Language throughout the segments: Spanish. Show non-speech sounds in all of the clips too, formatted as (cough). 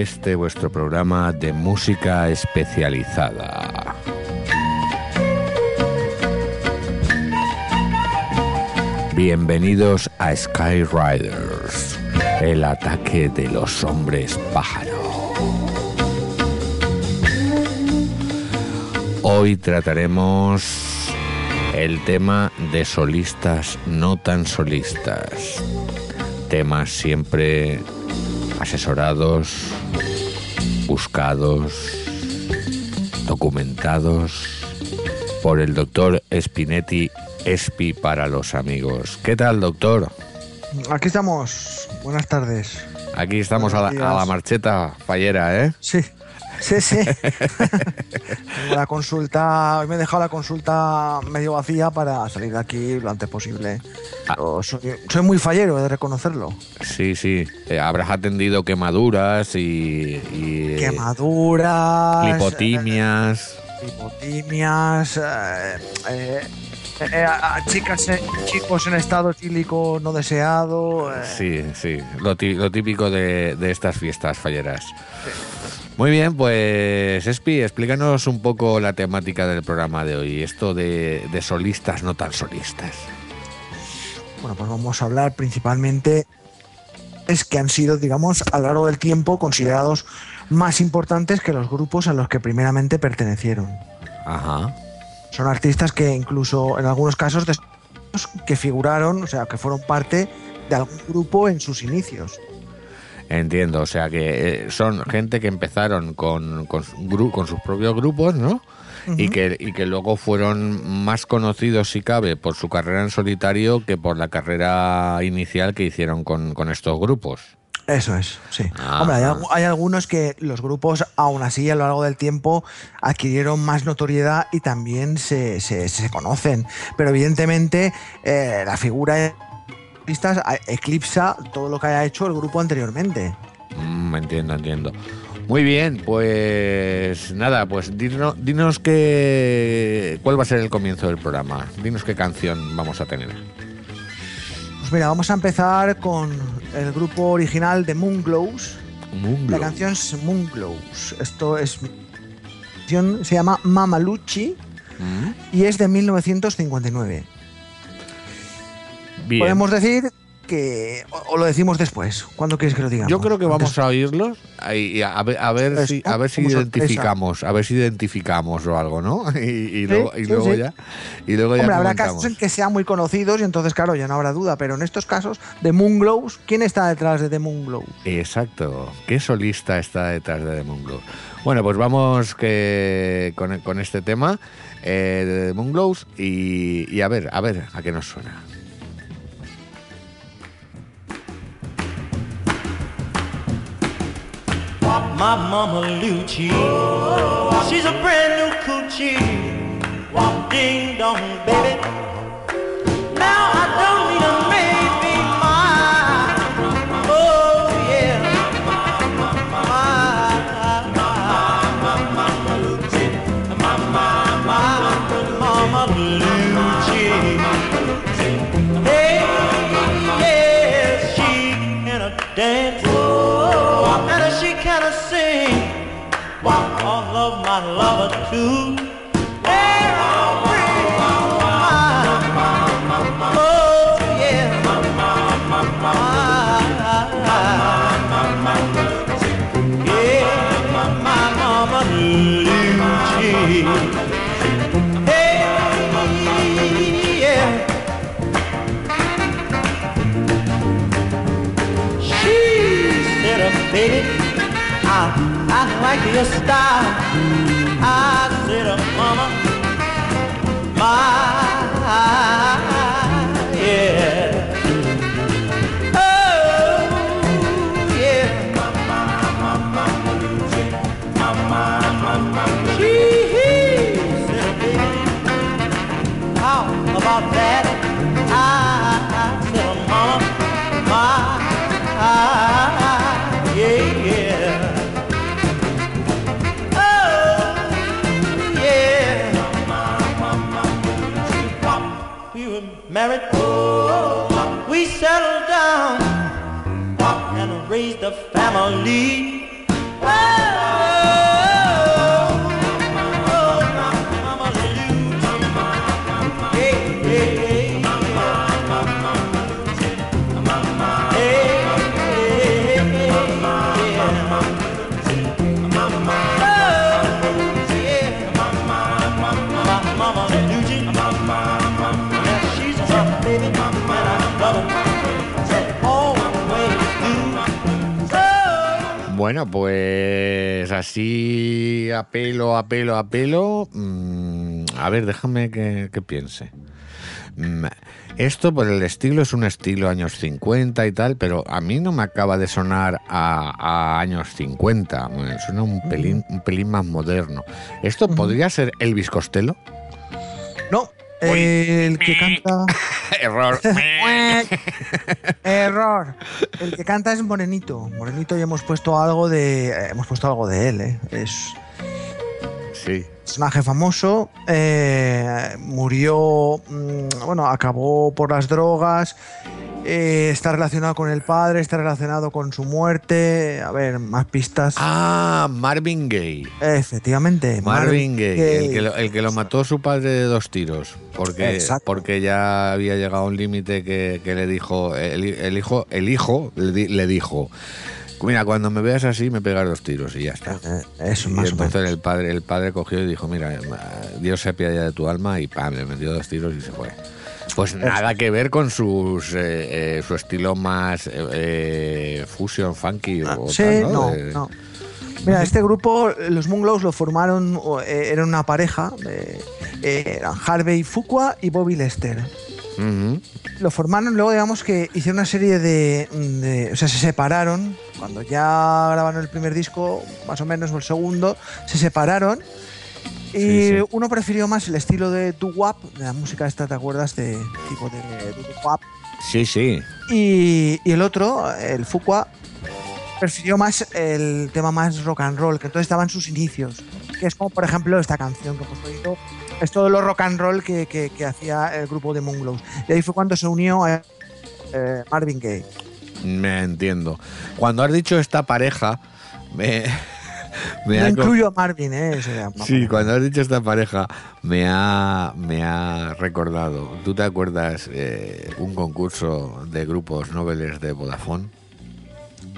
este vuestro programa de música especializada. Bienvenidos a Skyriders, el ataque de los hombres pájaro. Hoy trataremos el tema de solistas no tan solistas. Temas siempre asesorados, buscados, documentados por el doctor Spinetti Espi para los amigos. ¿Qué tal, doctor? Aquí estamos. Buenas tardes. Aquí estamos a la, a la marcheta fallera, ¿eh? Sí, sí, sí. (laughs) La consulta, hoy me he dejado la consulta medio vacía para salir de aquí lo antes posible. Ah. Soy, soy muy fallero, he de reconocerlo. Sí, sí. Eh, habrás atendido quemaduras y... y, eh, Quemaduras. lipotimias. eh, lipotimias. eh, eh, eh, a- a chicas, eh, chicos en estado etílico no deseado. eh, Sí, sí, lo, tí- lo típico de, de estas fiestas falleras. Muy bien, pues Espi, explícanos un poco la temática del programa de hoy, esto de, de solistas no tan solistas. Bueno, pues vamos a hablar principalmente es que han sido, digamos, a lo largo del tiempo considerados más importantes que los grupos a los que primeramente pertenecieron. Ajá. Son artistas que incluso en algunos casos que figuraron, o sea, que fueron parte de algún grupo en sus inicios. Entiendo, o sea que eh, son gente que empezaron con, con, sus propios grupos, ¿no? y, que, y que luego fueron más conocidos, si cabe, por su carrera en solitario que por la carrera inicial que hicieron con, con estos grupos. Eso es, sí. Ah. Hombre, hay, algu- hay algunos que los grupos, aún así, a lo largo del tiempo, adquirieron más notoriedad y también se, se- se conocen. Pero evidentemente, eh, la figura eclipsa todo lo que haya hecho el grupo anteriormente. Mm, entiendo, entiendo. Muy bien, pues nada, pues dinos, dinos qué, cuál va a ser el comienzo del programa. Dinos qué canción vamos a tener. Pues mira, vamos a empezar con el grupo original de Moonglows. Moonglow. La canción es Moonglows. Esto es. la canción Se llama Mamaluchi Mm, y es de 1959. Bien. Podemos decir que. O, lo decimos después. ¿Cuándo quieres que lo digamos? Yo creo que vamos a oírlos y a ver, a ver si, a ver si identificamos, a ver si identificamos o algo, ¿no? (laughs) Y, y luego, y ya, y luego ya Hombre, habrá casos en que sean muy conocidos y entonces, claro, ya no habrá duda. Pero en estos casos, de Moonglows, ¿quién está detrás de The Moonglows? Exacto. ¿Qué solista está detrás de The Moonglows? Bueno, pues vamos que con, con este tema eh, de The Moonglows y, y a ver, a ver, a qué nos suena. My mama Lucci, she's a brand new coochie. Ding dong, baby. Now I don't need a maybe baby. I like your style. Married, we settled down and raised a family. Bueno, pues así a pelo, a pelo, a pelo. mm, a ver, déjame que, que piense. Mm, Esto por el estilo es un estilo años 50 y tal, pero a mí no me acaba de sonar a, a años 50. Me suena un pelín, un pelín más moderno. ¿Esto podría ser Elvis Costello? No, el que canta. (laughs) Error. (laughs) (laughs) Error. El que canta es Morenito. Morenito y hemos puesto algo de. eh, Hemos puesto algo de él, ¿eh? Es sí. Personaje famoso. eh, murió. mm, Bueno, acabó por las drogas. eh, está relacionado con el padre, está relacionado con su muerte. A ver, más pistas. Ah, Marvin Gaye. Efectivamente. Marvin Gaye, el que, lo, el que lo mató su padre de dos tiros, porque, Exacto. porque ya había llegado a un límite que, que le dijo, el, el hijo, el hijo le dijo, mira, cuando me veas así me pegas dos tiros y ya está. Eh, Eso, Y más o menos. entonces el padre, el padre cogió y dijo, mira, Dios se apiade de tu alma y pam, le metió dos tiros y se fue. Pues nada que ver con sus eh, eh, su estilo más eh, eh, fusion funky o Sí, tal, ¿no? no, De- no. Mira, (laughs) este grupo, los Moonglows lo formaron, eh, eran una pareja, eh, eh, eran Harvey Fuqua y Bobby Lester. Lo formaron, luego digamos que hicieron una serie de, de- O sea, se separaron, cuando ya grabaron el primer disco, más o menos, o el segundo, se separaron. Y Sí, sí. uno prefirió más el estilo de doo-wop, de la música esta, ¿te acuerdas? De tipo de, de doo-wop. Sí, sí. Y, y el otro, el Fuqua, prefirió más el tema más rock and roll, que entonces estaba en sus inicios. Que es como, por ejemplo, esta canción que hemos oído. Es todo lo rock and roll que, que- que hacía el grupo de Moonglows. Y ahí fue cuando se unió a eh, Marvin Gaye. Me entiendo. Cuando has dicho esta pareja, me, (laughs) me No incluyo a Marvin, ¿eh? O sea, Sí, cuando has dicho esta pareja, me ha, me ha recordado. ¿Tú te acuerdas eh, un concurso de grupos noveles de Vodafone?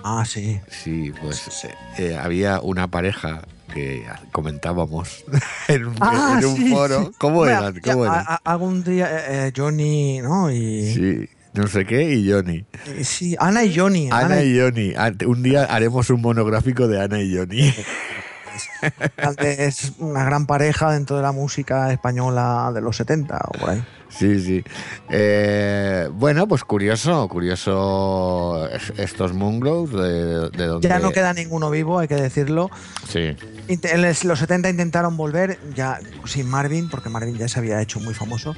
Ah, sí. Sí, pues eh, había una pareja que comentábamos (laughs) en un, Ah, en un sí, foro. sí. ¿Cómo eran? ya, ¿Cómo a- eran? a- Algún día eh, eh, Johnny, ¿no? Y, Sí, no sé qué, y Johnny. y sí, Ana y Johnny. Ana y Johnny. Ah, Un día haremos un monográfico de Ana y Johnny. (laughs) Es una gran pareja dentro de la música española de los 70 o por ahí. Sí, sí. Eh, bueno, pues curioso, curioso es- estos Moonglows de, de donde... Ya no queda ninguno vivo, hay que decirlo. Sí, los 70 intentaron volver, ya sin Marvin, porque Marvin ya se había hecho muy famoso.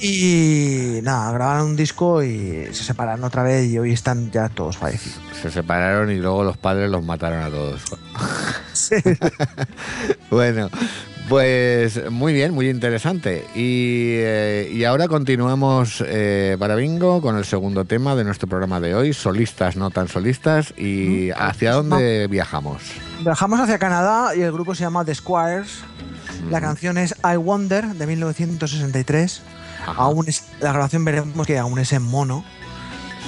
Y nada, grabaron un disco y se separaron otra vez y hoy están ya todos fallecidos. se separaron y luego los padres los mataron a todos. (laughs) (laughs) Bueno, pues muy bien, muy interesante. Y, eh, y ahora continuamos eh, para Bingo con el segundo tema de nuestro programa de hoy, solistas, no tan solistas. ¿Y hacia dónde viajamos? Viajamos hacia Canadá y el grupo se llama The Squires. La canción es I Wonder de 1963. Ajá. Aún es, la grabación veremos que aún es en mono.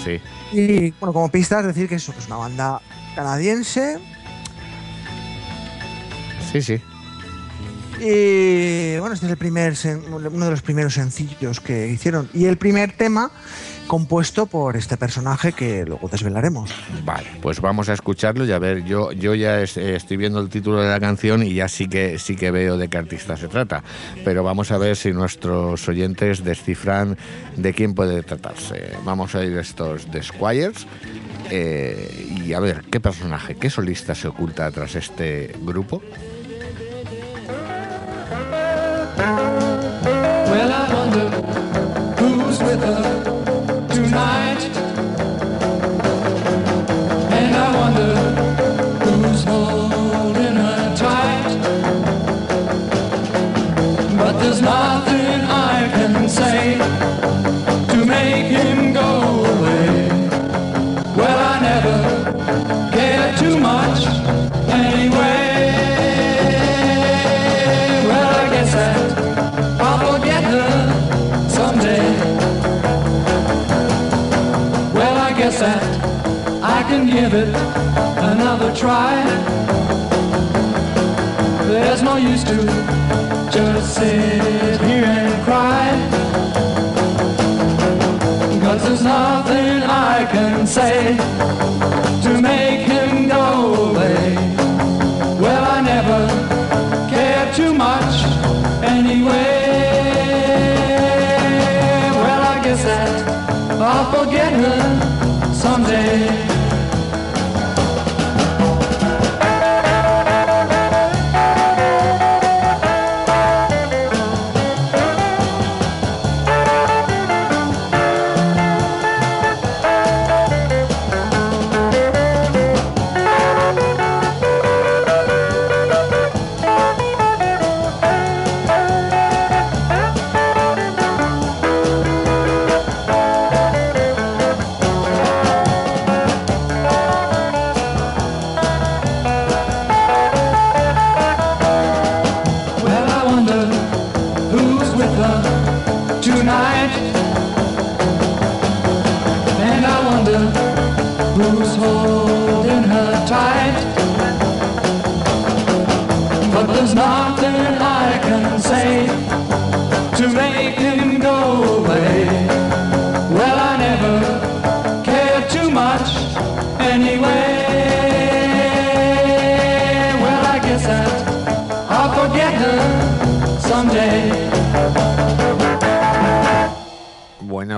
Sí. Y bueno, como pista es decir que eso, que es una banda canadiense. Sí, sí. Y bueno, este es el primer uno de los primeros sencillos que hicieron. Y el primer tema compuesto por este personaje que luego desvelaremos. Vale, pues vamos a escucharlo y a ver, yo, yo ya eh, estoy viendo el título de la canción y ya sí que sí que veo de qué artista se trata. Pero vamos a ver si nuestros oyentes descifran de quién puede tratarse. Vamos a ir estos The Squires eh, y a ver qué personaje, qué solista se oculta tras este grupo. Bye. Give it another try. There's no use to just sit here and cry. Cause there's nothing I can say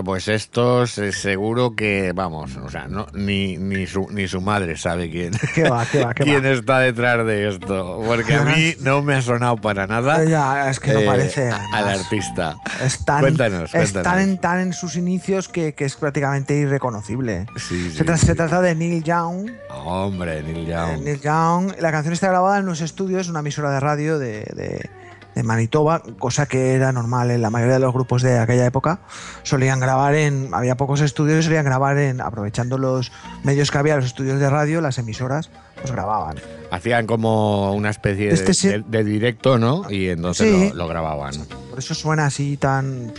Bueno, pues estos eh, seguro que, vamos, o sea, no, ni, ni, su, ni su madre sabe quién, (laughs) ¿Qué va, qué va, qué quién va? está detrás de esto. Porque a mí (laughs) no me ha sonado para nada Ya, es que no eh, parece, al artista. Están, cuéntanos, están cuéntanos. en, tan en sus inicios que, que es prácticamente irreconocible. Sí, se, sí, tra- sí. se trata de Neil Young. Hombre, Neil Eh, Young. Neil Young. La canción está grabada en unos estudios, una emisora de radio de, de- de Manitoba, cosa que era normal en la mayoría de los grupos de aquella época. Solían grabar en. Había pocos estudios y solían grabar en. Aprovechando los medios que había, los estudios de radio, las emisoras, pues grababan. Hacían como una especie de, Este sí- de- de directo, ¿no? Y entonces Sí. lo, lo grababan. Por eso suena así tan.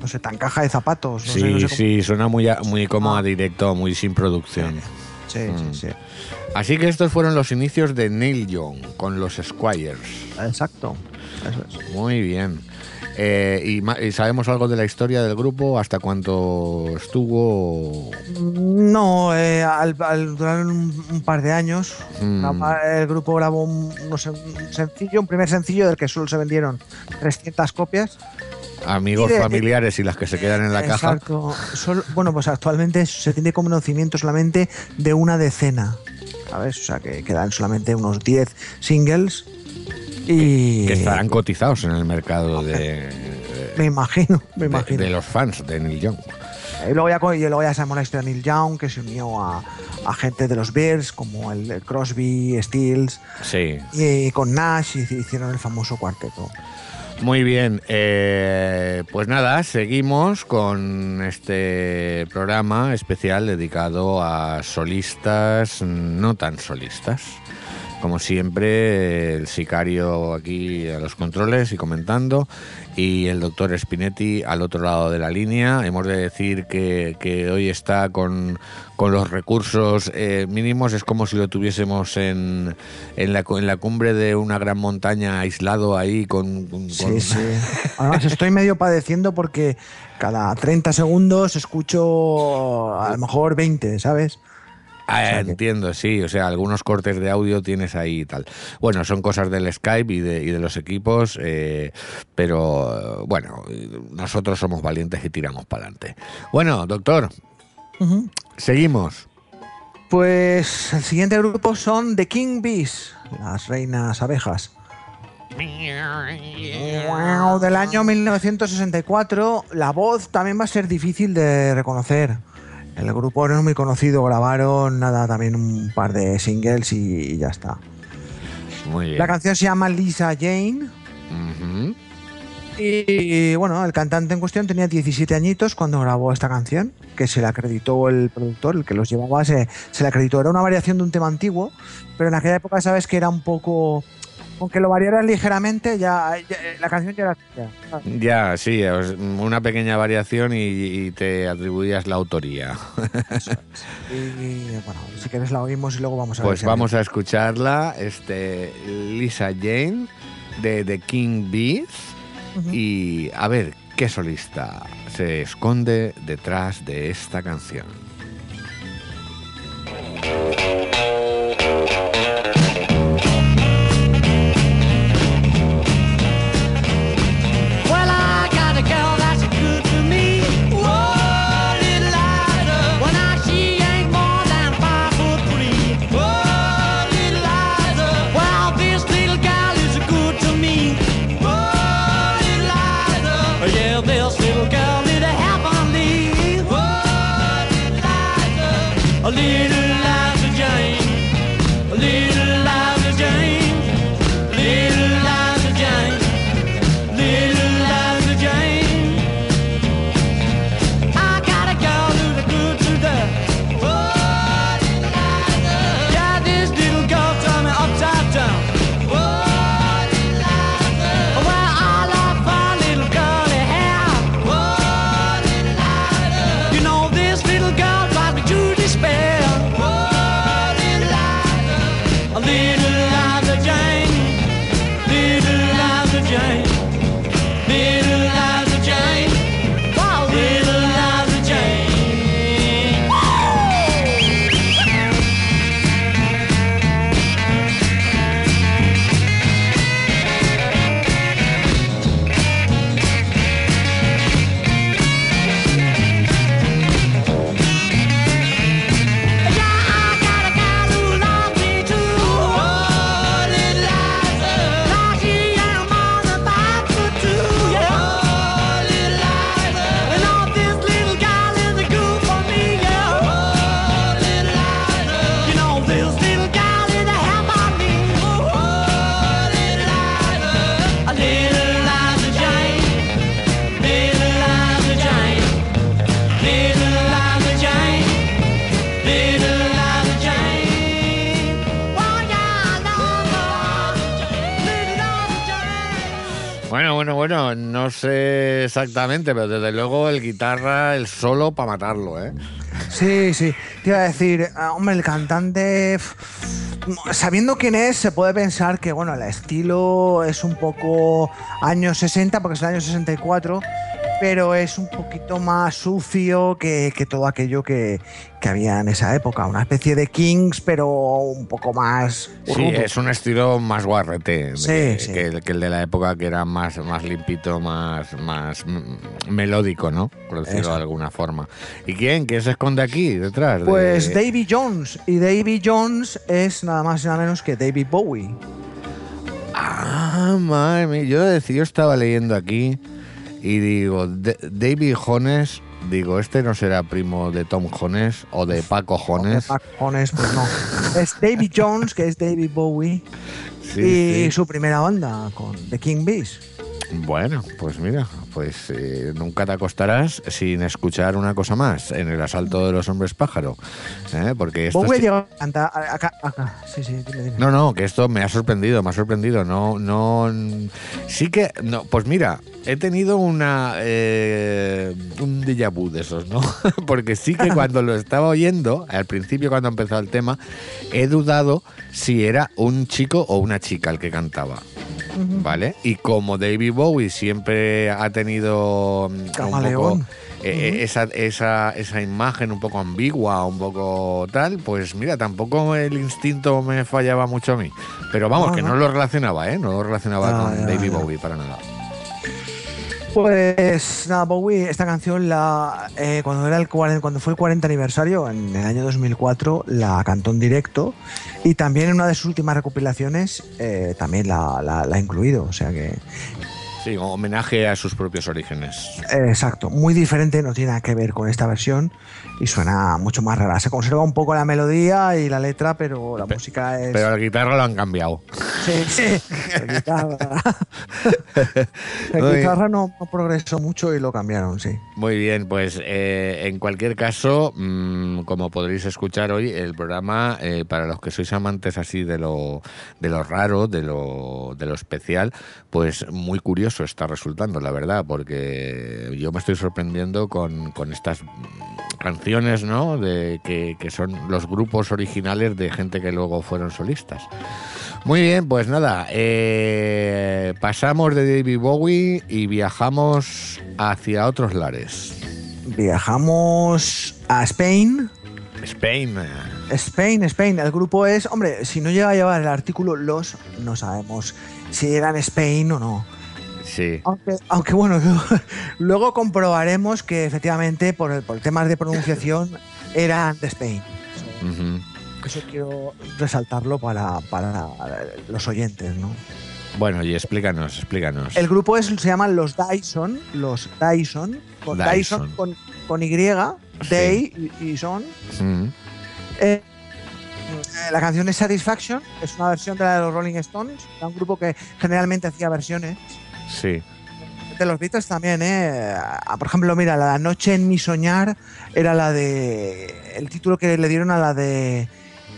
No sé, tan caja de zapatos. No sí, sé, no sé cómo- sí, suena muy, a- muy como a Ah. directo, muy sin producción. Sí, Mm. sí, sí. Así que estos fueron los inicios de Neil Young con los Squires. Exacto. Eso es. Muy bien. Eh, y, sabemos algo de la historia del grupo? ¿Hasta cuánto estuvo? No, eh, al, al durar un, un par de años, Mm. el grupo grabó un, sencillo, un primer sencillo del que solo se vendieron 300 copias. Amigos Y de- familiares y las que se quedan en la caja. Exacto. Solo- bueno, pues actualmente se tiene conocimiento solamente de una decena. ¿Sabes? O sea, que quedan solamente unos 10 singles. Y. Que estarán cotizados en el mercado de, (laughs) Me imagino, me imagino. de los fans de Neil Young. Y luego ya, y luego ya sabemos la historia de Neil Young, que se unió a, a gente de los Bears, como el, el Crosby, Stills, Sí. y con Nash y hicieron el famoso cuarteto. Muy bien, eh, pues nada, seguimos con este programa especial dedicado a solistas no tan solistas. Como siempre, el sicario aquí a los controles y comentando, y el doctor Spinetti al otro lado de la línea. Hemos de decir que, que hoy está con, con los recursos eh, mínimos, es como si lo tuviésemos en, en, la, en la cumbre de una gran montaña aislado ahí con... con- con- Sí, sí. (laughs) Además, estoy medio padeciendo porque cada 30 segundos escucho a lo mejor 20, ¿sabes? Ah, O sea que- entiendo, sí, o sea, algunos cortes de audio tienes ahí y tal. Bueno, son cosas del Skype y de, y de los equipos, eh, pero bueno, nosotros somos valientes y tiramos para adelante. Bueno, doctor, seguimos. Pues el siguiente grupo son The King Bees, las reinas abejas. Wow, del año 1964, la voz también va a ser difícil de reconocer. El grupo no es muy conocido, grabaron nada, también un par de singles y, y ya está. Muy bien. La canción se llama Lisa Jane y bueno, el cantante en cuestión tenía 17 añitos cuando grabó esta canción, que se le acreditó el productor, el que los llevaba, se, se le acreditó. Era una variación de un tema antiguo, pero en aquella época sabes que era un poco... Aunque lo variaras ligeramente, ya, ya- la canción ya era tuya. Ya, sí, una pequeña variación y, y te atribuías la autoría. (laughs) Y bueno, si quieres la oímos y luego vamos a. Pues vamos a escucharla, este, Lisa Jane de The King Bees Ujú. y a ver qué solista se esconde detrás de esta canción. Exactamente, pero desde luego el guitarra, el solo para matarlo, ¿eh? Sí, sí. Te iba a decir, ah, hombre, el cantante, sabiendo quién es, se puede pensar que, bueno, el estilo es un poco años 60, porque es el año 64, pero es un poquito más sucio que, que todo aquello que, que había en esa época. Una especie de Kings, pero un poco más. Sí, es un estilo más guarrete Sí, que, sí. que el, que el de la época que era más, más limpito, más, más melódico, ¿no? Por decirlo Eso. de alguna forma. ¿Y quién? ¿Quién se esconde aquí detrás? de- Pues Davy Jones. Y Davy Jones es nada más y nada menos que David Bowie. Ah, madre mía. Yo, decía, yo estaba leyendo aquí y digo, D- David Jones, digo, este no será primo de Tom Jones o de Paco Jones. Pac Jones, pues no. (laughs) Es David Jones, que es David Bowie. Sí, y sí. su primera banda con The King Bees. Bueno, pues mira, pues eh, nunca te acostarás sin escuchar una cosa más en el asalto de los hombres pájaro. ¿eh? Porque esto Bowie sí- llegó a cantar acá, acá. Sí, sí, dime, dime. No, no, que esto me ha sorprendido, me ha sorprendido. No, no. Sí que. No, pues mira, he tenido una. eh, un déjà vu de esos, ¿no? (laughs) Porque sí que cuando lo estaba oyendo, al principio cuando empezó el tema, he dudado si era un chico o una chica el que cantaba. ¿Vale? Y como David Bowie siempre ha tenido mm, un poco eh, eh, esa, esa, esa imagen un poco ambigua, un poco tal, pues mira, tampoco el instinto me fallaba mucho a mí. Pero vamos, No, que no, no. lo relacionaba, ¿eh? No lo relacionaba Ya, con David. Bowie para nada. Pues nada, Bowie, esta canción la eh, cuando era el 40 cuando fue el 40 aniversario en el año 2004 la cantó en directo y también en una de sus últimas recopilaciones eh, también la, la- la ha incluido, o sea que Sí, homenaje a sus propios orígenes. exacto, muy diferente, no tiene nada que ver con esta versión y suena mucho más rara. Se conserva un poco la melodía y la letra, pero la música es Pero la guitarra lo han cambiado. Sí, sí. La guitarra, la guitarra no, no progresó mucho y lo cambiaron, sí. Muy bien, pues eh, en cualquier caso, mm, como podréis escuchar hoy, el programa, eh, para los que sois amantes así de lo, de lo raro, de lo, de lo especial, pues muy curioso está resultando, la verdad, porque yo me estoy sorprendiendo con, con estas canciones, ¿no? De que, que son los grupos originales de gente que luego fueron solistas. Muy bien, pues nada, eh, pasamos de David Bowie y viajamos hacia otros lares. Viajamos a Spain. Spain. Spain, Spain. El grupo es, hombre, si no llega a llevar el artículo los, no sabemos si eran Spain o no. Sí. Aunque, aunque bueno, (laughs) luego, comprobaremos que efectivamente por, por temas de pronunciación (laughs) eran de Spain. Ujú. Eso quiero resaltarlo para, para los oyentes, ¿no? Bueno, y explícanos, explícanos. El grupo es, se llaman los Dyson, los Dyson, con Dyson. Dyson, con, con Y, Day y, y Son. Eh, eh, la canción es Satisfaction, es una versión de la de los Rolling Stones, era un grupo que generalmente hacía versiones. Sí. De los Beatles también, ¿eh? Ah, Por ejemplo, mira, La Noche en mi soñar era la de. El título que le dieron a la de.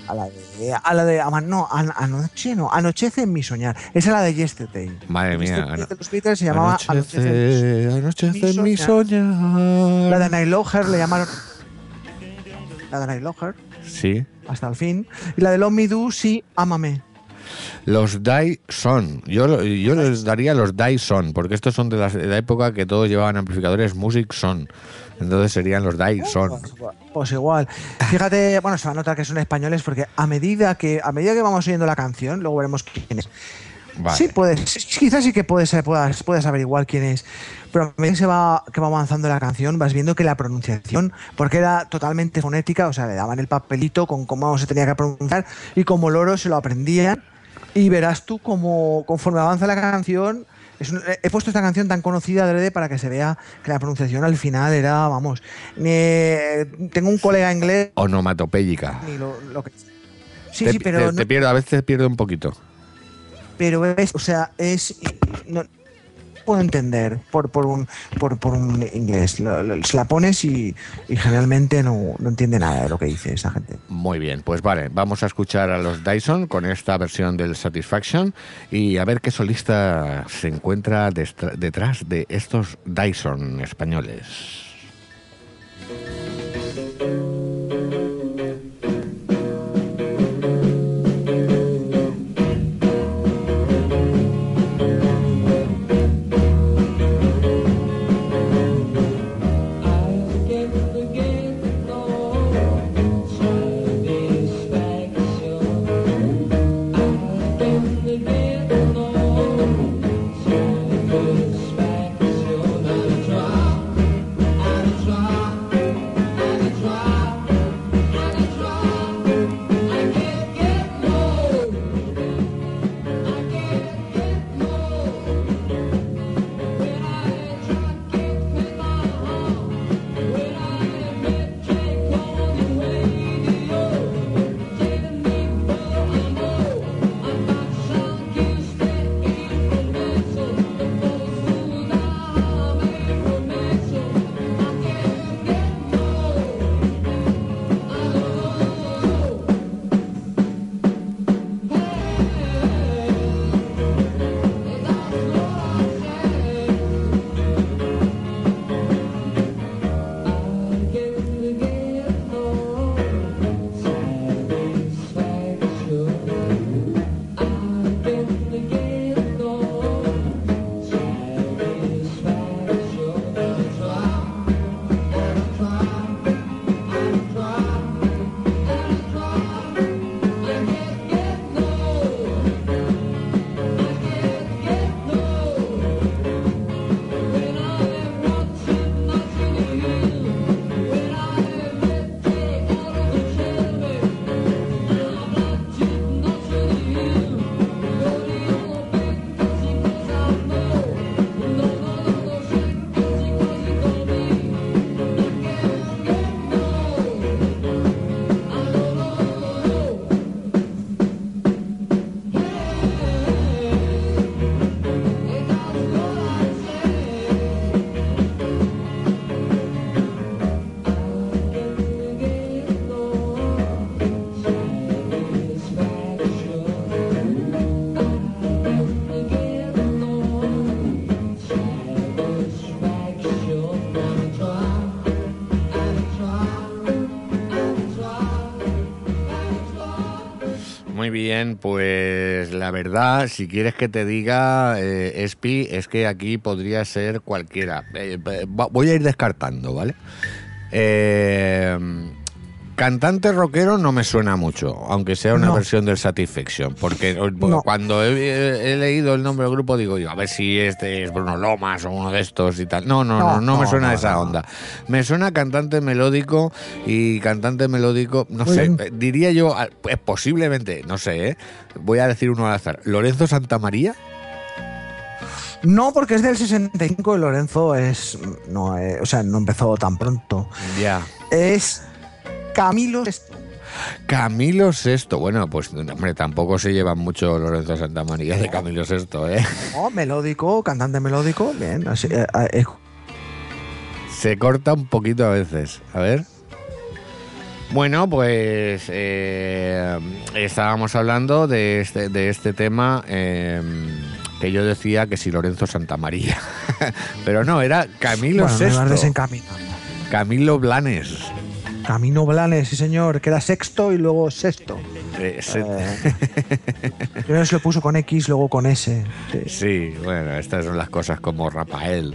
A la de. A la de. ama- No, an- anoche no. Anochece en mi soñar. Esa es la de Yesterday. Madre mía. Yesterday ano- de los Beatles se llamaba Anochece. Anochece, en mi mi soñar. La de Night Loher le llamaron. La de Night Loher, Sí. hasta el fin. Y la de Love Me Do, sí, ámame. Los Dyson. Yo, yo les daría los Dyson, porque estos son de, la época que todos llevaban amplificadores Music Son. Entonces serían los Dyson. Pues, pues igual. Fíjate, bueno, se va a notar que son españoles porque a medida que a medida que vamos oyendo la canción, luego veremos quién es. Vale. Sí, puedes, quizás sí que puedes, puedas, puedes averiguar quién es. Pero a medida que, se va, que va avanzando la canción, vas viendo que la pronunciación, porque era totalmente fonética, o sea, le daban el papelito con cómo se tenía que pronunciar y como loro se lo aprendían. Y verás tú como conforme avanza la canción. un- he puesto esta canción tan conocida adrede para que se vea que la pronunciación al final era, vamos. eh, tengo un colega inglés Onomatopéyica. y lo, lo que. Sí, Te- sí, pero. te, no- te pierdo, a veces pierdo un poquito. pero es, o sea, es no puedo entender por, por un por, por un inglés. Se la pones y, y generalmente no, no entiende nada de lo que dice esa gente. Muy bien, pues vale, vamos a escuchar a los Dyson con esta versión del Satisfaction y a ver qué solista se encuentra detrás de estos Dyson españoles. Bien, pues la verdad, si quieres que te diga, eh, Espi, es que aquí podría ser cualquiera. Eh, eh, voy a ir descartando, ¿vale? Eh, cantante rockero no me suena mucho, aunque sea una No. versión del Satisfaction, porque eh, No. cuando he, he leído el nombre del grupo digo yo, a ver si este es Bruno Lomas o uno de estos y tal. No, no, no, No, no, me suena no, esa no. onda. Me suena cantante melódico y cantante melódico, no Muy sé, bien. eh, diría yo, ah, pues posiblemente, no sé, ¿eh? voy a decir uno al azar, Lorenzo Santamaría. No, porque es del 65 y Lorenzo es. No, eh, o sea, no empezó tan pronto. Ya. Es Camilo. Camilo VI, bueno, pues hombre, tampoco se llevan mucho Lorenzo Santamaría de Camilo VI, ¿eh? No, melódico, cantante melódico. Bien, así, eh, eh, Se corta un poquito a veces. A ver. Bueno, pues eh, estábamos hablando de este, de este tema eh, que yo decía que si Lorenzo Santamaría. (laughs) Pero no, era Camilo bueno, me vas VI. Camilo Blanes. Camino Blanes, sí señor, que era sexto y luego sexto. Se- Eh, primero (laughs) se lo puso con X, luego con S. Sí. Sí, bueno, estas son las cosas como Rafael,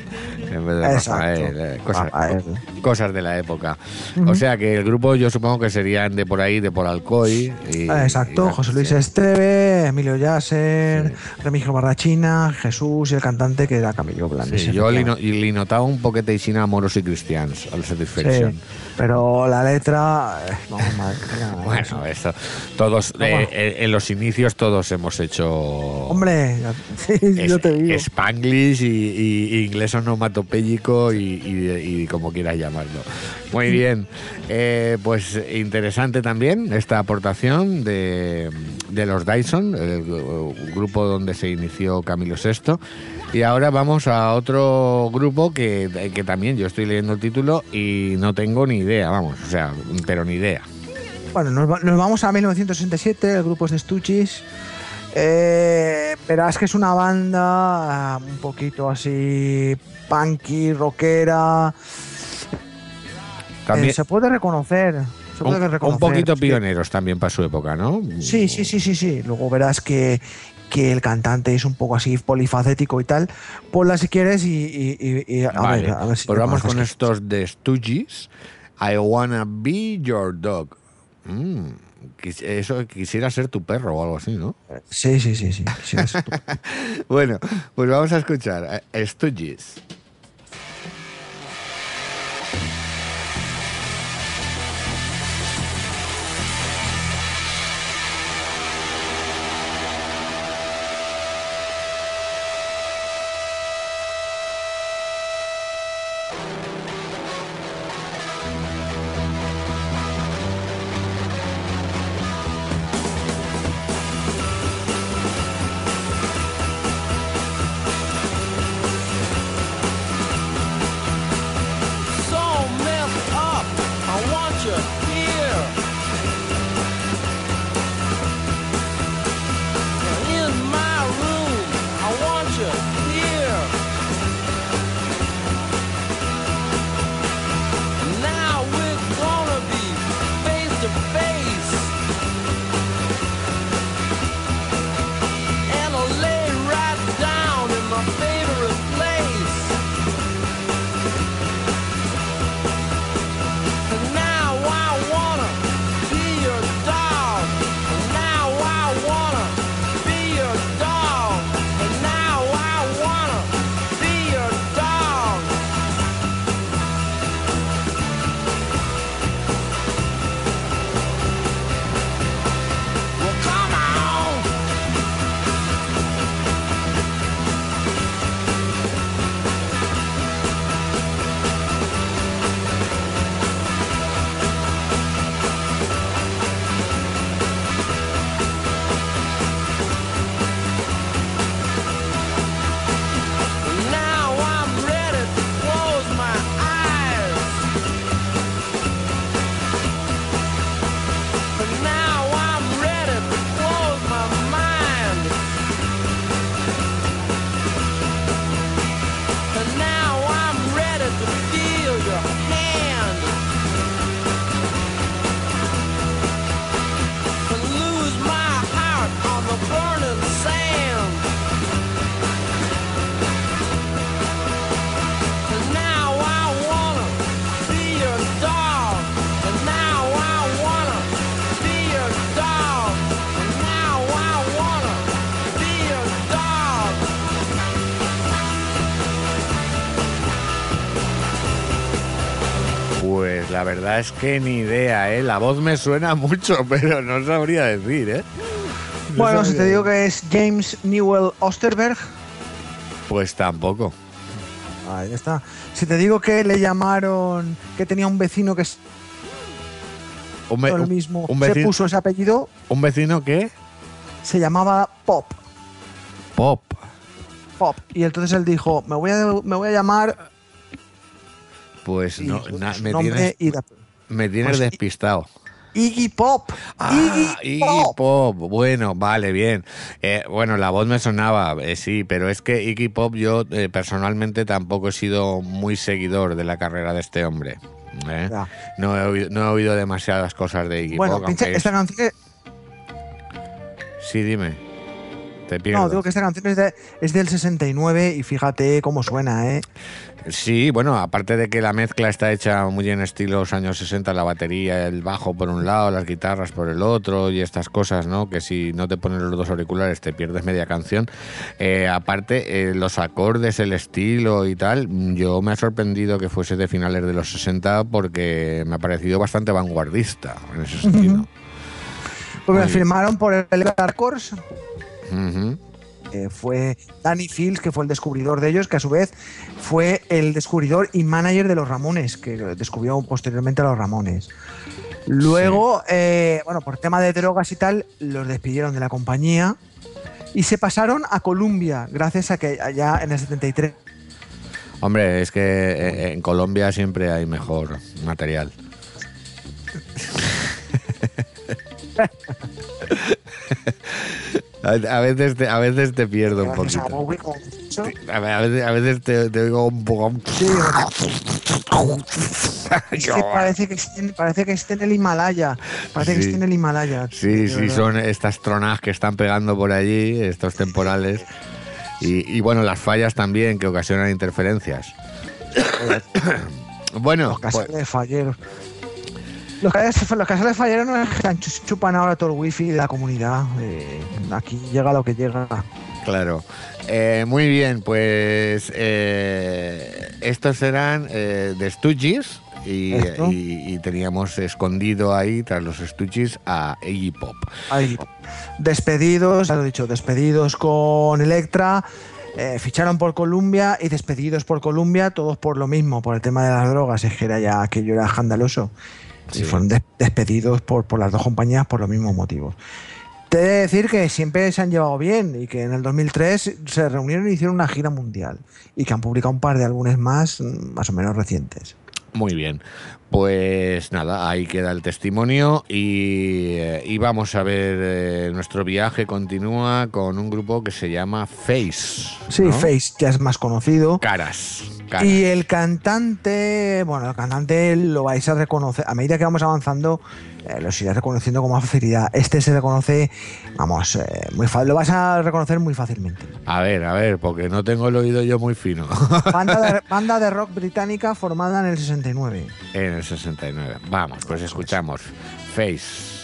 en vez de. Rafael, eh, cosas, Rafael. cosas de la época. O sea que el grupo yo supongo que serían de por ahí, de por Alcoy. Y, Ah, Exacto, y- José Luis sí. Esteve, Emilio Yasser, Remigio Barrachina, Jesús y el cantante que era Camilo Blanes. Sí, yo li notaba un poquete y sin amoros y cristians al Satisfaction. Sí, pero la letra. eh, no, madre mía, (laughs) Bueno, eso. Todos, Eh, en los inicios todos hemos hecho. Hombre, (laughs) es- yo te digo. Spanglish y, y- y inglés onomatopéyico y, y- como quieras llamarlo. Muy bien. Eh, pues interesante también esta aportación de, de los Dyson, el, gru- grupo donde se inició Camilo VI. Y ahora vamos a otro grupo que, que también yo estoy leyendo el título y no tengo ni idea, vamos, o sea, pero ni idea. Bueno, nos, va- nos vamos a 1967, el grupo es de Stuchis. Eh, verás que es una banda ah, un poquito así punky, rockera. También Eh, se puede reconocer. Se puede un, un poquito pioneros también para su época, ¿no? Sí, sí, sí, sí, sí. Luego verás que, que el cantante es un poco así polifacético y tal. Ponla si quieres y, y- y- y a Vale, ver, a ver si pues vamos con estos de Stooges. I wanna be your dog. Mm, eso quisiera ser tu perro o algo así, ¿no? Sí, sí, sí, sí. (laughs) Bueno, pues vamos a escuchar a Stooges. Verdad es que ni idea, ¿eh? La voz me suena (laughs) mucho, pero no sabría decir, ¿eh? No Bueno, si te digo que es James Newell Osterberg, Pues tampoco. ahí está. Si te digo que le llamaron, que tenía un vecino que es Un, mismo, se puso ese apellido, un vecino que... se llamaba Pop. Pop. Pop. Y entonces él dijo, me voy a, me voy a llamar... Pues no, na- su me, tienes, y la- me tienes pues, despistado. Iggy Pop. Ah, Iggy Iggy Pop. Pop. Bueno, vale, bien. Eh, bueno, la voz me sonaba, eh, sí, pero es que Iggy Pop yo eh, personalmente tampoco he sido muy seguidor de la carrera de este hombre. ¿eh? No, he oído, no he oído demasiadas cosas de Iggy Bueno, Pop. aunque esta es- canción... Sí, dime. Te pierdo. No, digo que esta canción es, de- es del 69 y fíjate cómo suena, ¿eh? Sí, bueno, aparte de que la mezcla está hecha muy en estilos años 60, la batería, el bajo por un lado, las guitarras por el otro y estas cosas, ¿no? Que si no te pones los dos auriculares te pierdes media canción. Eh, aparte, eh, los acordes, el estilo y tal, yo me ha sorprendido que fuese de finales de los 60 porque me ha parecido bastante vanguardista en ese sentido. Porque la Muy bien. firmaron por el Records, Que fue Danny Fields, que fue el descubridor de ellos, que a su vez fue el descubridor y manager de los Ramones, que descubrió posteriormente a los Ramones. Luego, eh, bueno, por tema de drogas y tal, los despidieron de la compañía y se pasaron a Columbia, gracias a que allá en el 73 Hombre, es que eh, en Colombia siempre hay mejor material. (laughs) A veces te, a veces te pierdo un poquito. A ve- a veces, a veces te, te oigo un poco. Sí, es que parece que, esté, parece que esté en el Himalaya. Parece que Sí. esté en el Himalaya. Sí, de sí, son estas tronas que están pegando por allí, estos temporales. Y, y bueno, las fallas también que ocasionan interferencias. (coughs) bueno, pues, casales falleros. Los casales, no es que chupan ahora todo el wifi de la comunidad. Eh, aquí llega lo que llega. Claro. Eh, muy bien, pues eh, estos eran eh, de Stooges y, Esto. y- y teníamos escondido ahí tras los Stooges a Iggy Pop. Ahí. Despedidos, ya lo he dicho, despedidos con Electra. eh, ficharon por Columbia y despedidos por Columbia, todos por lo mismo, por el tema de las drogas. Es que era ya aquello era escandaloso. Sí. Y fueron des- despedidos por, por las dos compañías por los mismos motivos. Te he de decir que siempre se han llevado bien y que en el 2003 se reunieron y hicieron una gira mundial y que han publicado un par de álbumes más, mm, más o menos recientes. Muy bien. Pues nada, ahí queda el testimonio y, eh, y vamos a ver, eh, nuestro viaje continúa con un grupo que se llama Face. Sí, ¿no? Face ya es más conocido. Caras. caras. Y el cantante, bueno, el cantante lo vais a reconocer, a medida que vamos avanzando, eh, los irás reconociendo con más facilidad. Este se reconoce, vamos, eh, muy lo vas a reconocer muy fácilmente. A ver, a ver, porque no tengo el oído yo muy fino. Banda de, (laughs) banda de rock británica formada en el 69. en el 69. Vamos, pues escuchamos Face.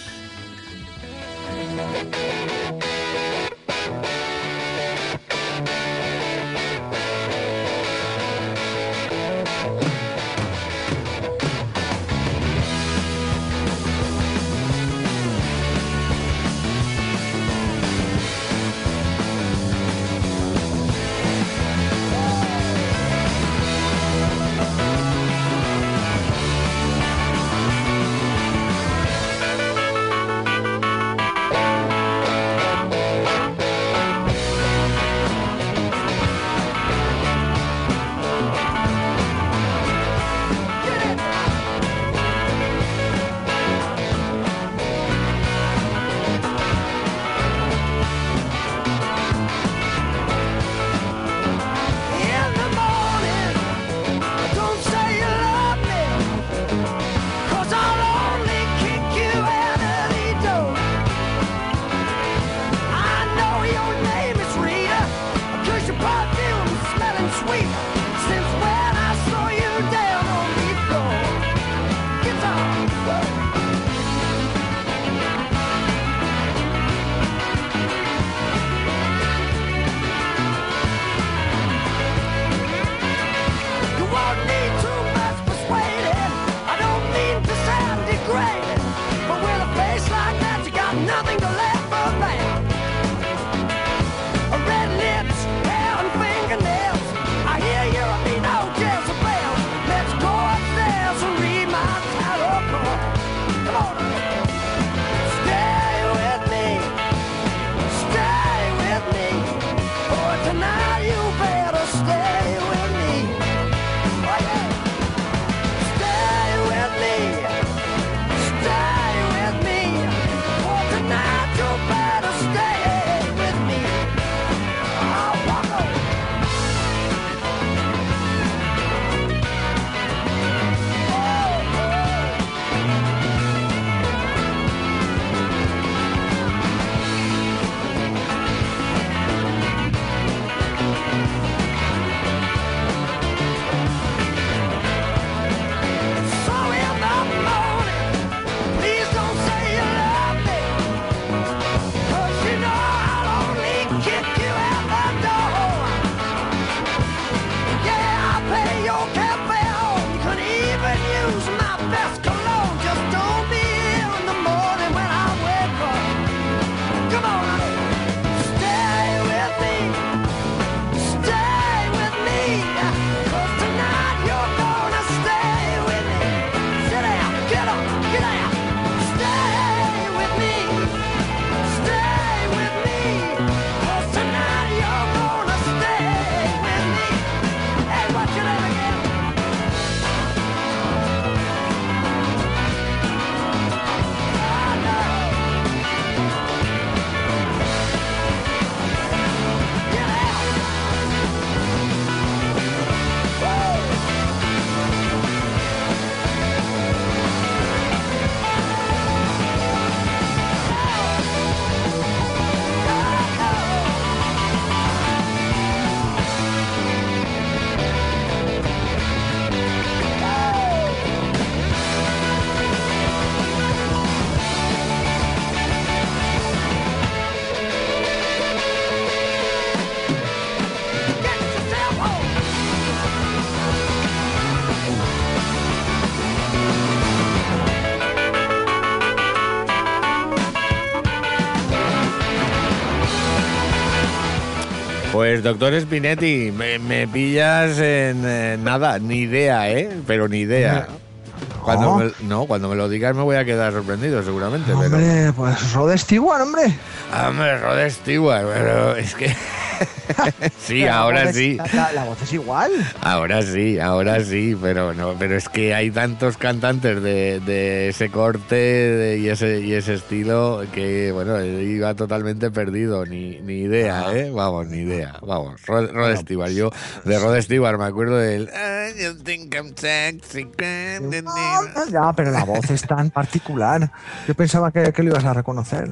Pues doctor Spinetti, me, me pillas en eh, nada, ni idea, ¿eh? Pero ni idea. Cuando me, no, cuando me lo digas me voy a quedar sorprendido seguramente. pero- Hombre, pues Rod Stewart, hombre. Hombre, Rod Stewart, pero es que... (laughs) sí, ahora sí. La, la- la voz es igual. Ahora sí, ahora sí, pero no, pero es que hay tantos cantantes de, de ese corte de- y ese y ese estilo que bueno, iba totalmente perdido, ni, ni idea, Ah. ¿eh? Vamos, ni idea, vamos. Rod, Rod Stewart, yo de Rod Stewart me acuerdo del "I think I'm sexy, Ya, pero la voz es tan particular. Yo pensaba que, que lo ibas a reconocer.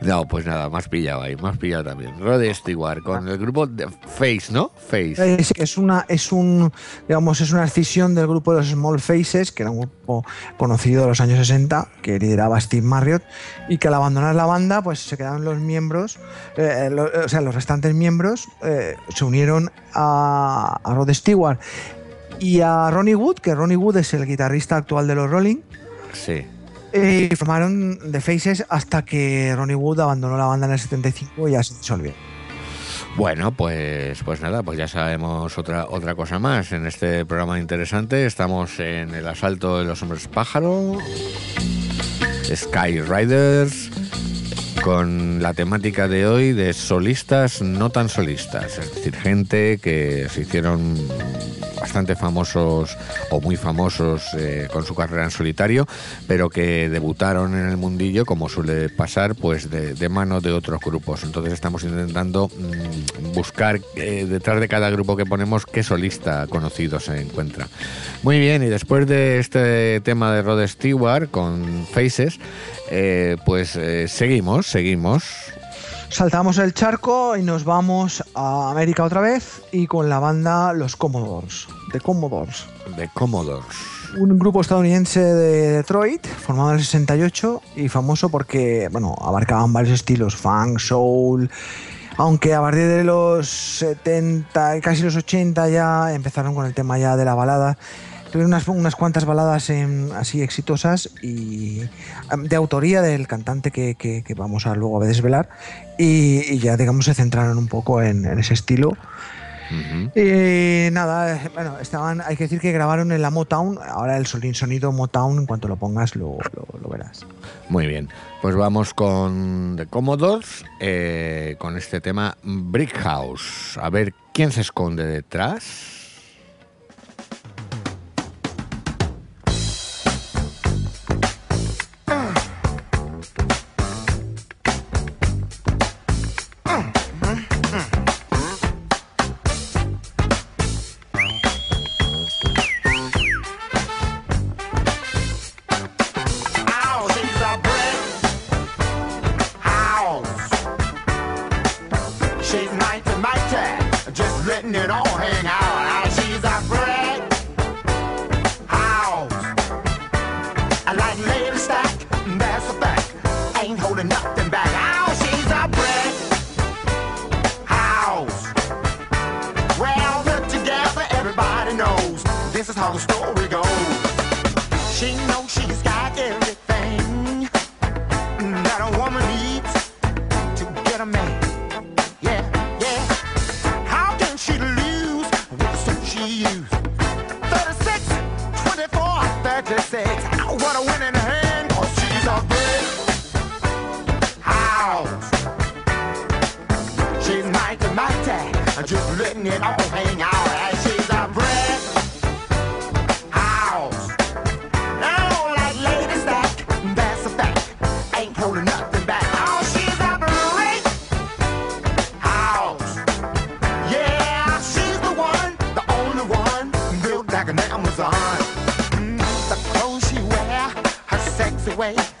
No, pues nada, más pillado ahí, más pillado también. Rod Stewart con el grupo de Face, ¿no? Face. Es, es una, es un, digamos, es una escisión del grupo de los Small Faces, que era un grupo conocido de los años 60, que lideraba Steve Marriott, y que al abandonar la banda, pues se quedaron los miembros, eh, lo- o sea, los restantes miembros eh, se unieron a, a Rod Stewart y a Ronnie Wood, que Ronnie Wood es el guitarrista actual de los Rolling, Sí. y formaron The Faces hasta que Ronnie Wood abandonó la banda en el 75 y ya se disolvió. Bueno, pues, pues nada, pues ya sabemos otra, otra cosa más en este programa interesante. Estamos en el asalto de los hombres pájaro, Sky Riders, con la temática de hoy de solistas no tan solistas, es decir, gente que se hicieron bastante famosos o muy famosos eh, con su carrera en solitario, pero que debutaron en el mundillo, como suele pasar, pues de, de mano de otros grupos. Entonces estamos intentando mm, buscar eh, detrás de cada grupo que ponemos qué solista conocido se encuentra. Muy bien, y después de este tema de Rod Stewart con Faces, eh, pues seguimos, seguimos. Saltamos el charco y nos vamos a América otra vez y con la banda Los Commodores, The Commodores. De Commodores. Un grupo estadounidense de Detroit, formado en el 68 y famoso porque, bueno, abarcaban varios estilos, funk, soul, aunque a partir de los 70 y casi los 80 ya empezaron con el tema ya de la balada. Tuvieron unas, unas cuantas baladas em, así exitosas y de autoría del cantante que, que- que vamos a luego a desvelar y, y ya digamos se centraron un poco en, en ese estilo. Y nada, eh, bueno, estaban, hay que decir que grabaron en la Motown, ahora el sonido Motown, en cuanto lo pongas lo, lo- lo verás. Muy bien, pues vamos con The Commodores, eh, con este tema Brick House. A ver quién se esconde detrás. Amazon. Mm, the clothes she wear, her sexy ways,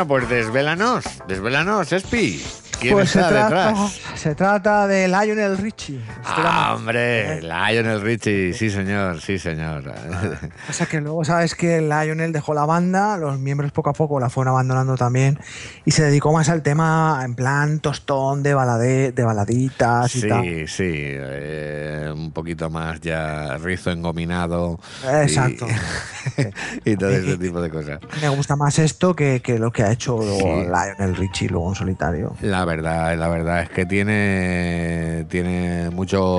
Bueno, pues desvélanos, desvélanos, Espi. ¿Quién Pues se está trata, detrás? se trata de Lionel Richie. Este Ah, hombre, Lionel Richie, sí señor, sí señor. Pasa que luego sabes que Lionel dejó la banda, los miembros poco a poco la fueron abandonando también y se dedicó más al tema en plan tostón de, balade, de baladitas y tal. Sí, sí, eh, un poquito más ya rizo engominado. Exacto. (laughs) Y, y todo ese tipo de cosas. Me gusta más esto que, que lo que ha hecho Sí. Lionel Richie luego en solitario. La verdad, la verdad es que tiene tiene mucho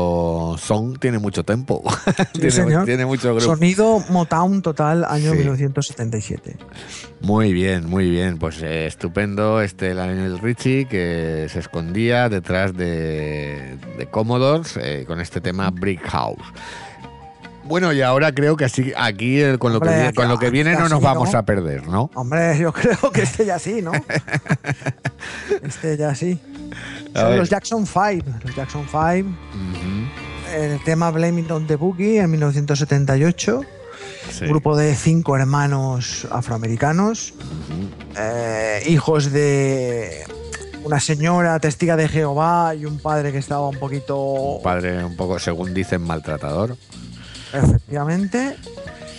son, tiene mucho tempo. (laughs) tiene, señor. tiene mucho grupo. Sonido Motown total año Sí. 1977. Muy bien, muy bien. Pues eh, estupendo este Lionel Richie que se escondía detrás de, de Commodores eh, con este tema Brick House. Bueno, y ahora creo que así, aquí eh, con lo que, con lo que viene no así, nos vamos ¿no? a perder, ¿no? Hombre, yo (laughs) creo que este ya sí, ¿no? (laughs) este ya sí. (laughs) A Son los Jackson 5. Los Jackson 5. Ujú, El tema Blame It on the Boogie en 1978. sí. Un grupo de cinco hermanos afroamericanos. eh, hijos de una señora testiga de Jehová y un padre que estaba un poquito. Un padre un poco, según dicen, maltratador. Efectivamente.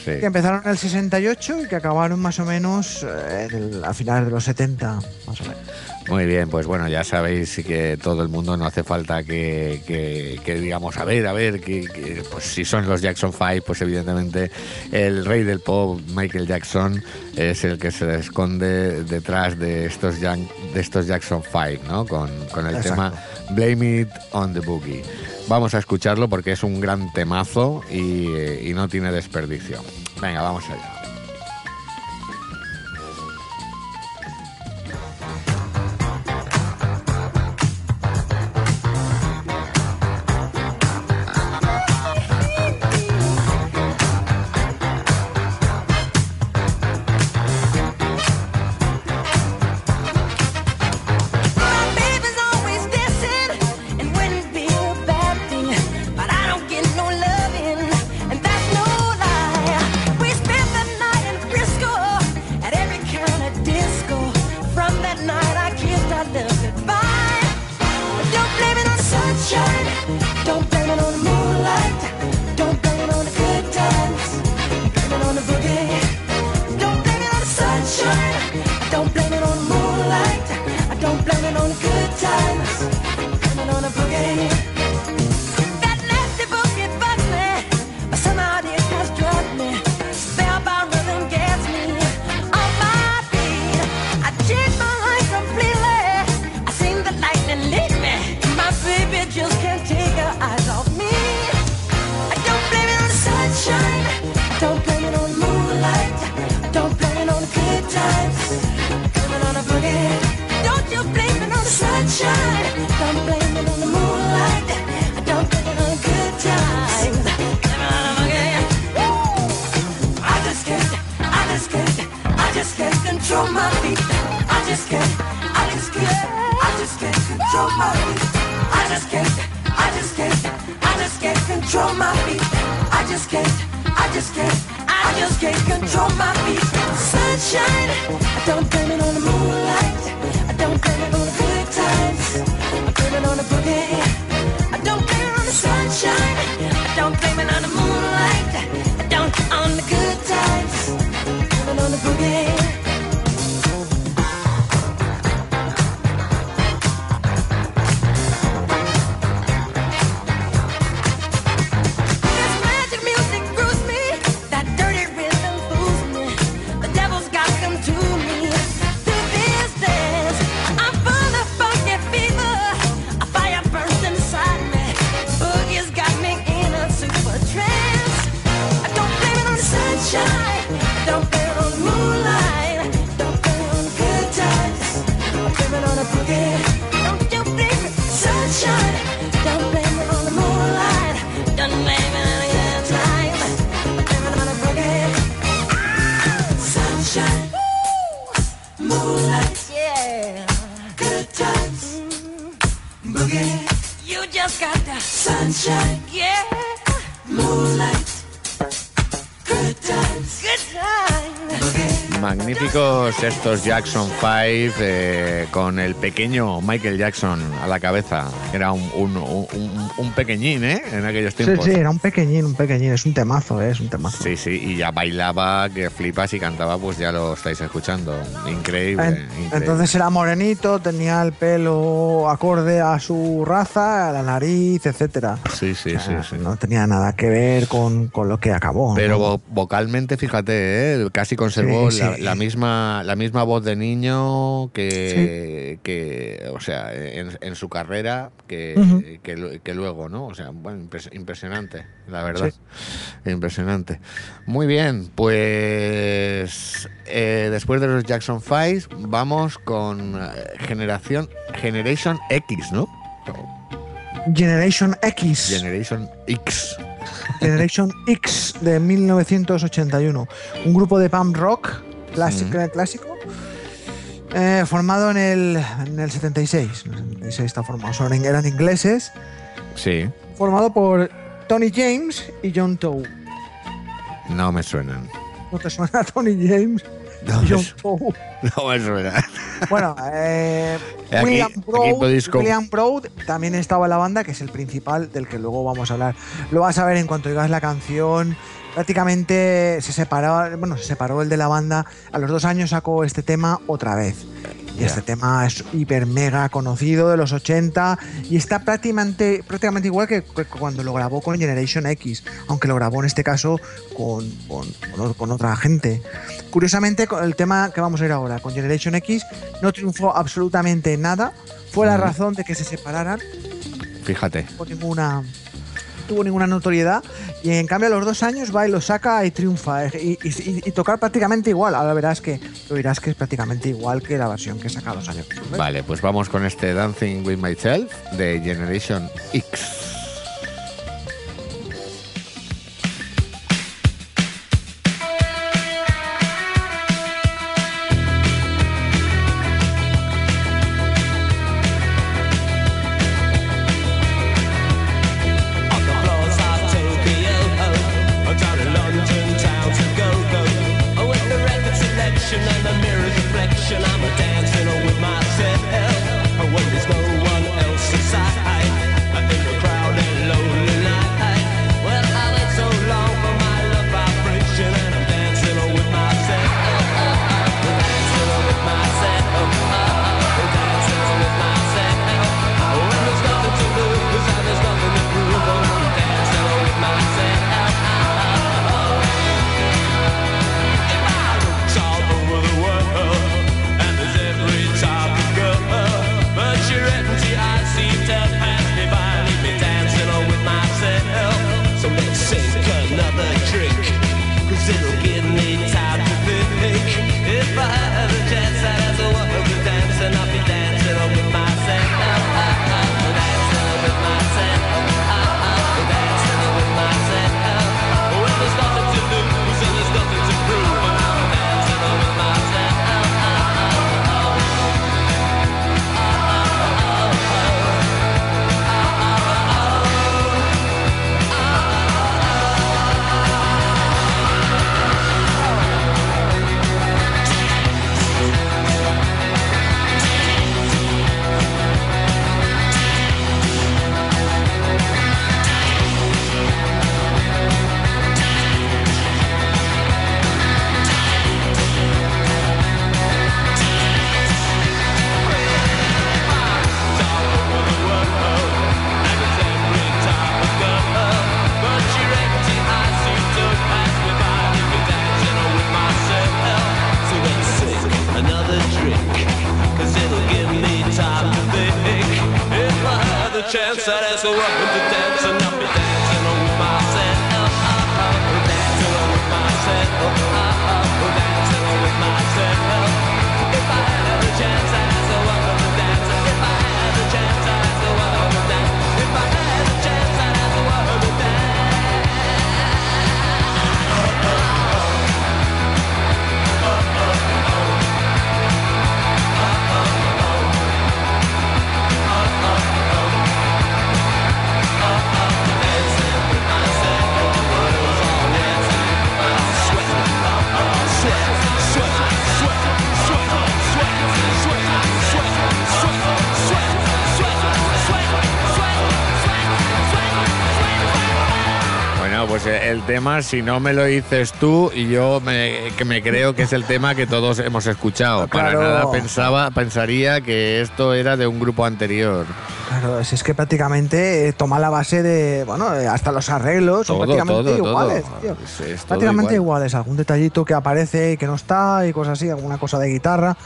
Sí. Que empezaron en el 68 y que acabaron más o menos eh, el- a finales de los 70, más o menos. Muy bien, pues bueno, ya sabéis que todo el mundo no hace falta que, que- que digamos, a ver, a ver, que, que, pues si son los Jackson 5, pues evidentemente el rey del pop, Michael Jackson, es el que se esconde detrás de estos, de estos Jackson 5, ¿no? Con, con el Exacto. tema Blame It on the Boogie. Vamos a escucharlo porque es un gran temazo y, y no tiene desperdicio. Venga, vamos allá. Estos Jackson 5 eh, con el pequeño Michael Jackson a la cabeza. Era un, un pequeñín, ¿eh? En aquellos Sí, tiempos. sí, era un pequeñín, un pequeñín. Es un temazo, ¿eh? es un temazo. Sí, sí, y ya bailaba, que flipas y cantaba, pues ya lo estáis escuchando. Increíble. En- increíble. entonces era morenito, tenía el pelo acorde a su raza, a la nariz, etcétera. Sí, sí, sí, sí. No tenía nada que ver con, con lo que acabó. Pero ¿no? vo- vocalmente, fíjate, ¿eh? casi conservó Sí, la, sí. la misma la misma voz de niño que, que o sea, en, en su carrera que, Ujú. que, lu- que luego, ¿no? O sea, bueno, impres- impresionante, la verdad. Impresionante. Muy bien, pues eh, después de los Jackson 5 vamos con eh, generación Generation X, ¿no? Generation X. Generation X. Generation X de 1981. Un grupo de punk rock clásico, eh, formado en el, en el 76. En el 76 está formado. Son, eran ingleses. Sí, Formado por Tony James y John Toe. no me suenan. ¿No te suena (laughs) Tony James No y John Toe? (laughs) no me suena. Bueno, eh, Aquí- Broad, William Broad también estaba en la banda, que es el principal del que luego vamos a hablar. Lo vas a ver en cuanto oigas la canción. Prácticamente se separó, bueno, se separó el de la banda. A los dos años sacó este tema otra vez. Y Ya. este tema es hiper mega conocido de los 80 y está prácticamente, prácticamente igual que, cuando lo grabó con Generation X, aunque lo grabó en este caso con, con- con otra gente. Curiosamente, con el tema que vamos a ir ahora, con Generation X, no triunfó absolutamente nada. Fue la razón de que se separaran, Fíjate. no tuvo ninguna, tuvo ninguna notoriedad. Y en cambio, a los dos años va y lo saca y triunfa. eh, Y, y- tocar prácticamente igual. Ahora verás que lo dirás que es prácticamente igual que la versión que saca dos años. Vale, pues vamos con este Dancing with Myself de Generation X. el tema, si no me lo dices tú, y yo me, que me creo que es el tema que todos hemos escuchado. Para Claro. nada pensaba, pensaría que esto era de un grupo anterior. Claro, si es que prácticamente eh, toma la base de, bueno, eh, hasta los arreglos son Todo, prácticamente todo, todo. iguales, tío. Es- es todo prácticamente igual. iguales, algún detallito que aparece y que no está y cosas así, alguna cosa de guitarra,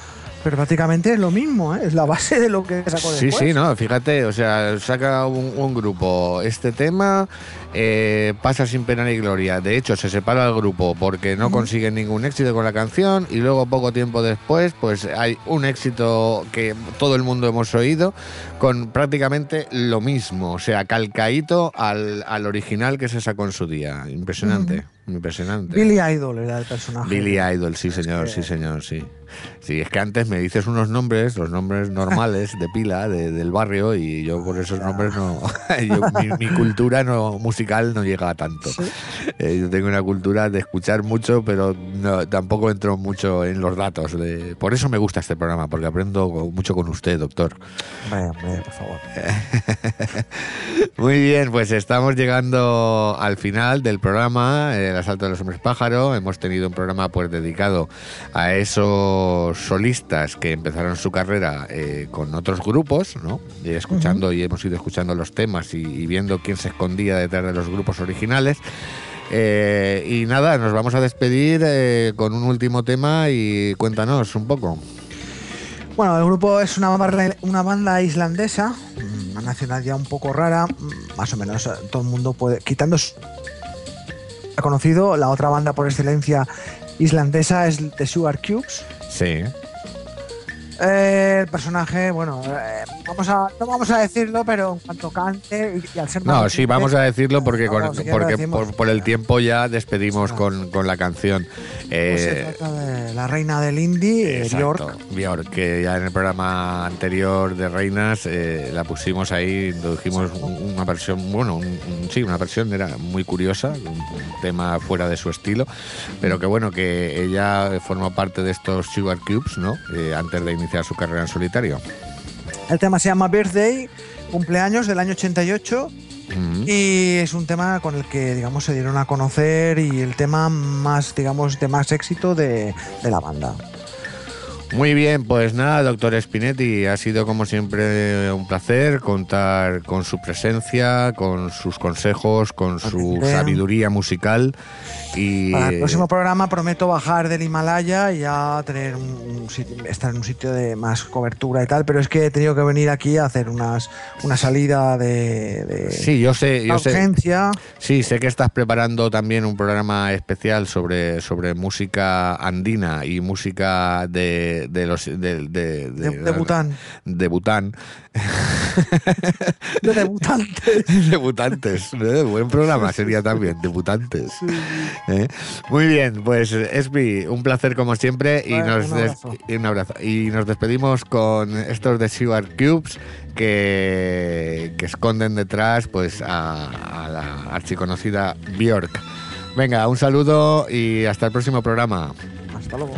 pero prácticamente es lo mismo, ¿eh? es la base de lo que sacó Sí, después. sí, no, fíjate, o sea, saca un, un grupo este tema, eh, pasa sin pena ni gloria. De hecho, se separa el grupo porque no consiguen ningún éxito con la canción y luego poco tiempo después, pues hay un éxito que todo el mundo hemos oído con prácticamente lo mismo, o sea, calcaíto al, al original que se sacó en su día. Impresionante, impresionante. Billy Idol era el personaje. Billy Idol, sí señor, sí señor, sí. Sí, es que antes me dices unos nombres, los nombres normales de pila de- del barrio y yo por esos nombres no, (laughs) yo- mi, mi cultura no musical no llega a tanto. Eh, yo tengo una cultura de escuchar mucho, pero no- tampoco entro mucho en los datos. De, por eso me gusta este programa, porque aprendo mucho con usted, doctor. Hombre, hombre, por favor. (laughs) Muy bien, pues estamos llegando al final del programa, El Asalto de los Hombres Pájaro. Hemos tenido un programa pues dedicado a solistas que empezaron su carrera eh, con otros grupos, ¿no? Y escuchando y hemos ido escuchando los temas y, y viendo quién se escondía detrás de los grupos originales. Eh, y nada, nos vamos a despedir eh, con un último tema y cuéntanos un poco. Bueno, el grupo es una banda, una banda islandesa, una nacionalidad un poco rara, más o menos todo el mundo puede, quitando ha conocido, la otra banda por excelencia islandesa es The Sugar Cubes. Sí. Eh, el personaje, bueno, eh, vamos a, no vamos a decirlo, pero en cuanto cante y, y al ser más No, sí, vamos a decirlo porque, con- si porque decimos. por, por el tiempo ya despedimos con, con la canción. Pues Eh, se trata de la reina del indie, eh, exacto, Björk. Björk, que ya en el programa anterior de Reinas la pusimos ahí, introdujimos un- una versión, bueno, un- un- sí, una versión era muy curiosa, un, un tema fuera de su estilo, pero que bueno, que ella forma parte de estos Sugar Cubes, ¿no? Antes de iniciar su carrera en solitario. El tema se llama Birthday, cumpleaños del año 88. Mm. Y es un tema con el que, digamos, se dieron a conocer y el tema más, digamos, de más éxito de, de la banda. Muy bien, pues nada, doctor Spinetti, ha sido como siempre un placer contar con su presencia, con sus consejos, con su Igualmente. sabiduría musical y Para el próximo programa prometo bajar del Himalaya y ya tener un, un sitio- estar en un sitio de más cobertura y tal, pero es que he tenido que venir aquí a hacer unas, una salida de, de sí, yo sé, yo sé, urgencia. sí, sé que estás preparando también un programa especial sobre sobre música andina y música de, de los de, de, De- de Bután. de Bután, De debutante. (laughs) Debutantes. ¿eh? Buen programa sería también, debutantes. ¿Eh? Muy bien, pues Espi, un placer como siempre y, Bueno, nos un abrazo. y un abrazo. Y nos despedimos con estos de Sugar Cubes que, que esconden detrás pues a, a la archiconocida Björk. Venga, un saludo y hasta el próximo programa. Hasta luego.